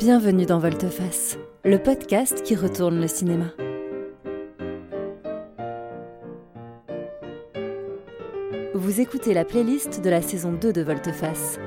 Bienvenue dans Volteface, le podcast qui retourne le cinéma. Vous écoutez la playlist de la saison 2 de Volteface.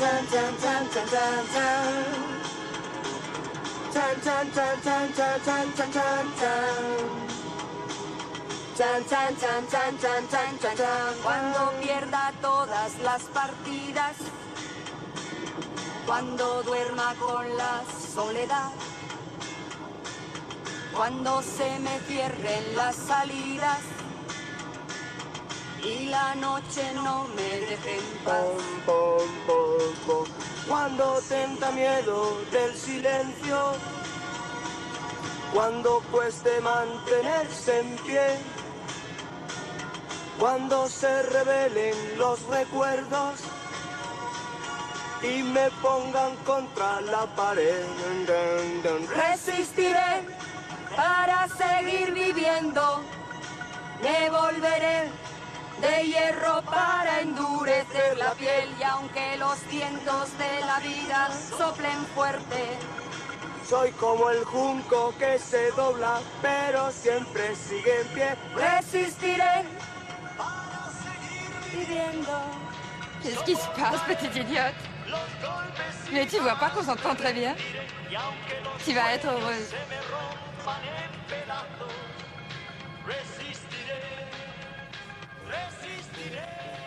Chan chan chan chan chan chan Chan chan chan chan chan chan chan chan Chan chan chan chan chan chan chan Cuando pierda todas las partidas, cuando duerma con la soledad, cuando se me cierren las salidas y la noche no me deje en paz cuando tenta miedo del silencio, cuando cueste mantenerse en pie, cuando se revelen los recuerdos y me pongan contra la pared. Resistiré para seguir viviendo, me volveré de hierro para endurecer la piel y aunque los vientos de la vida soplen fuerte. Soy como el junco que se dobla, pero siempre sigue en pie. Resistiré para seguir viviendo. Qu'est-ce qui se passe, petite idiote Mais tu vois pas qu'on s'entend bien Tu vas être heureuse. Resistiré resistirei.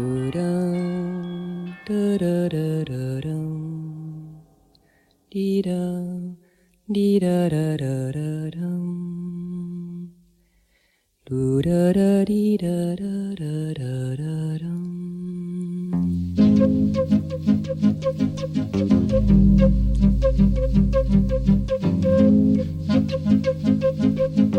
Do-dum, do-da-da-da-dum, dee-dum, do da da da da da da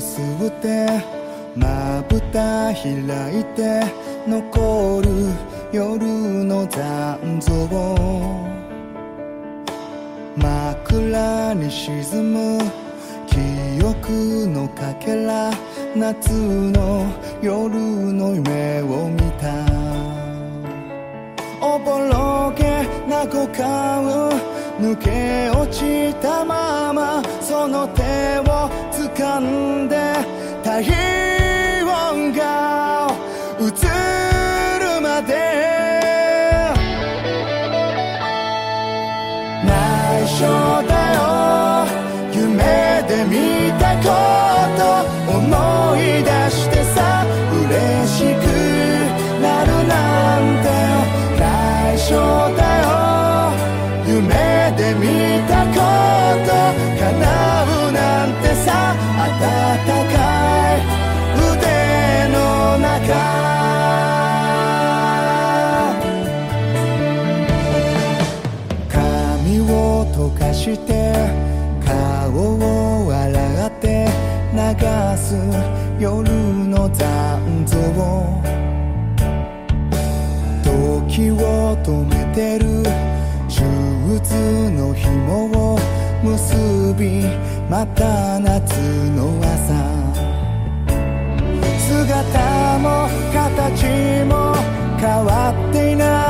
すぐてまぶた開いて残る夜の残像枕に沈む記憶のかけら夏の夜の夢を見たおぼろげな五感抜け落ちたままその手をんで太陽が映るまで内緒だよ夢で見たこと思い出してさ嬉しくなるなんて内緒だよして顔を洗って流す夜の残像時を止めてる手術の紐を結びまた夏の朝姿も形も変わっていない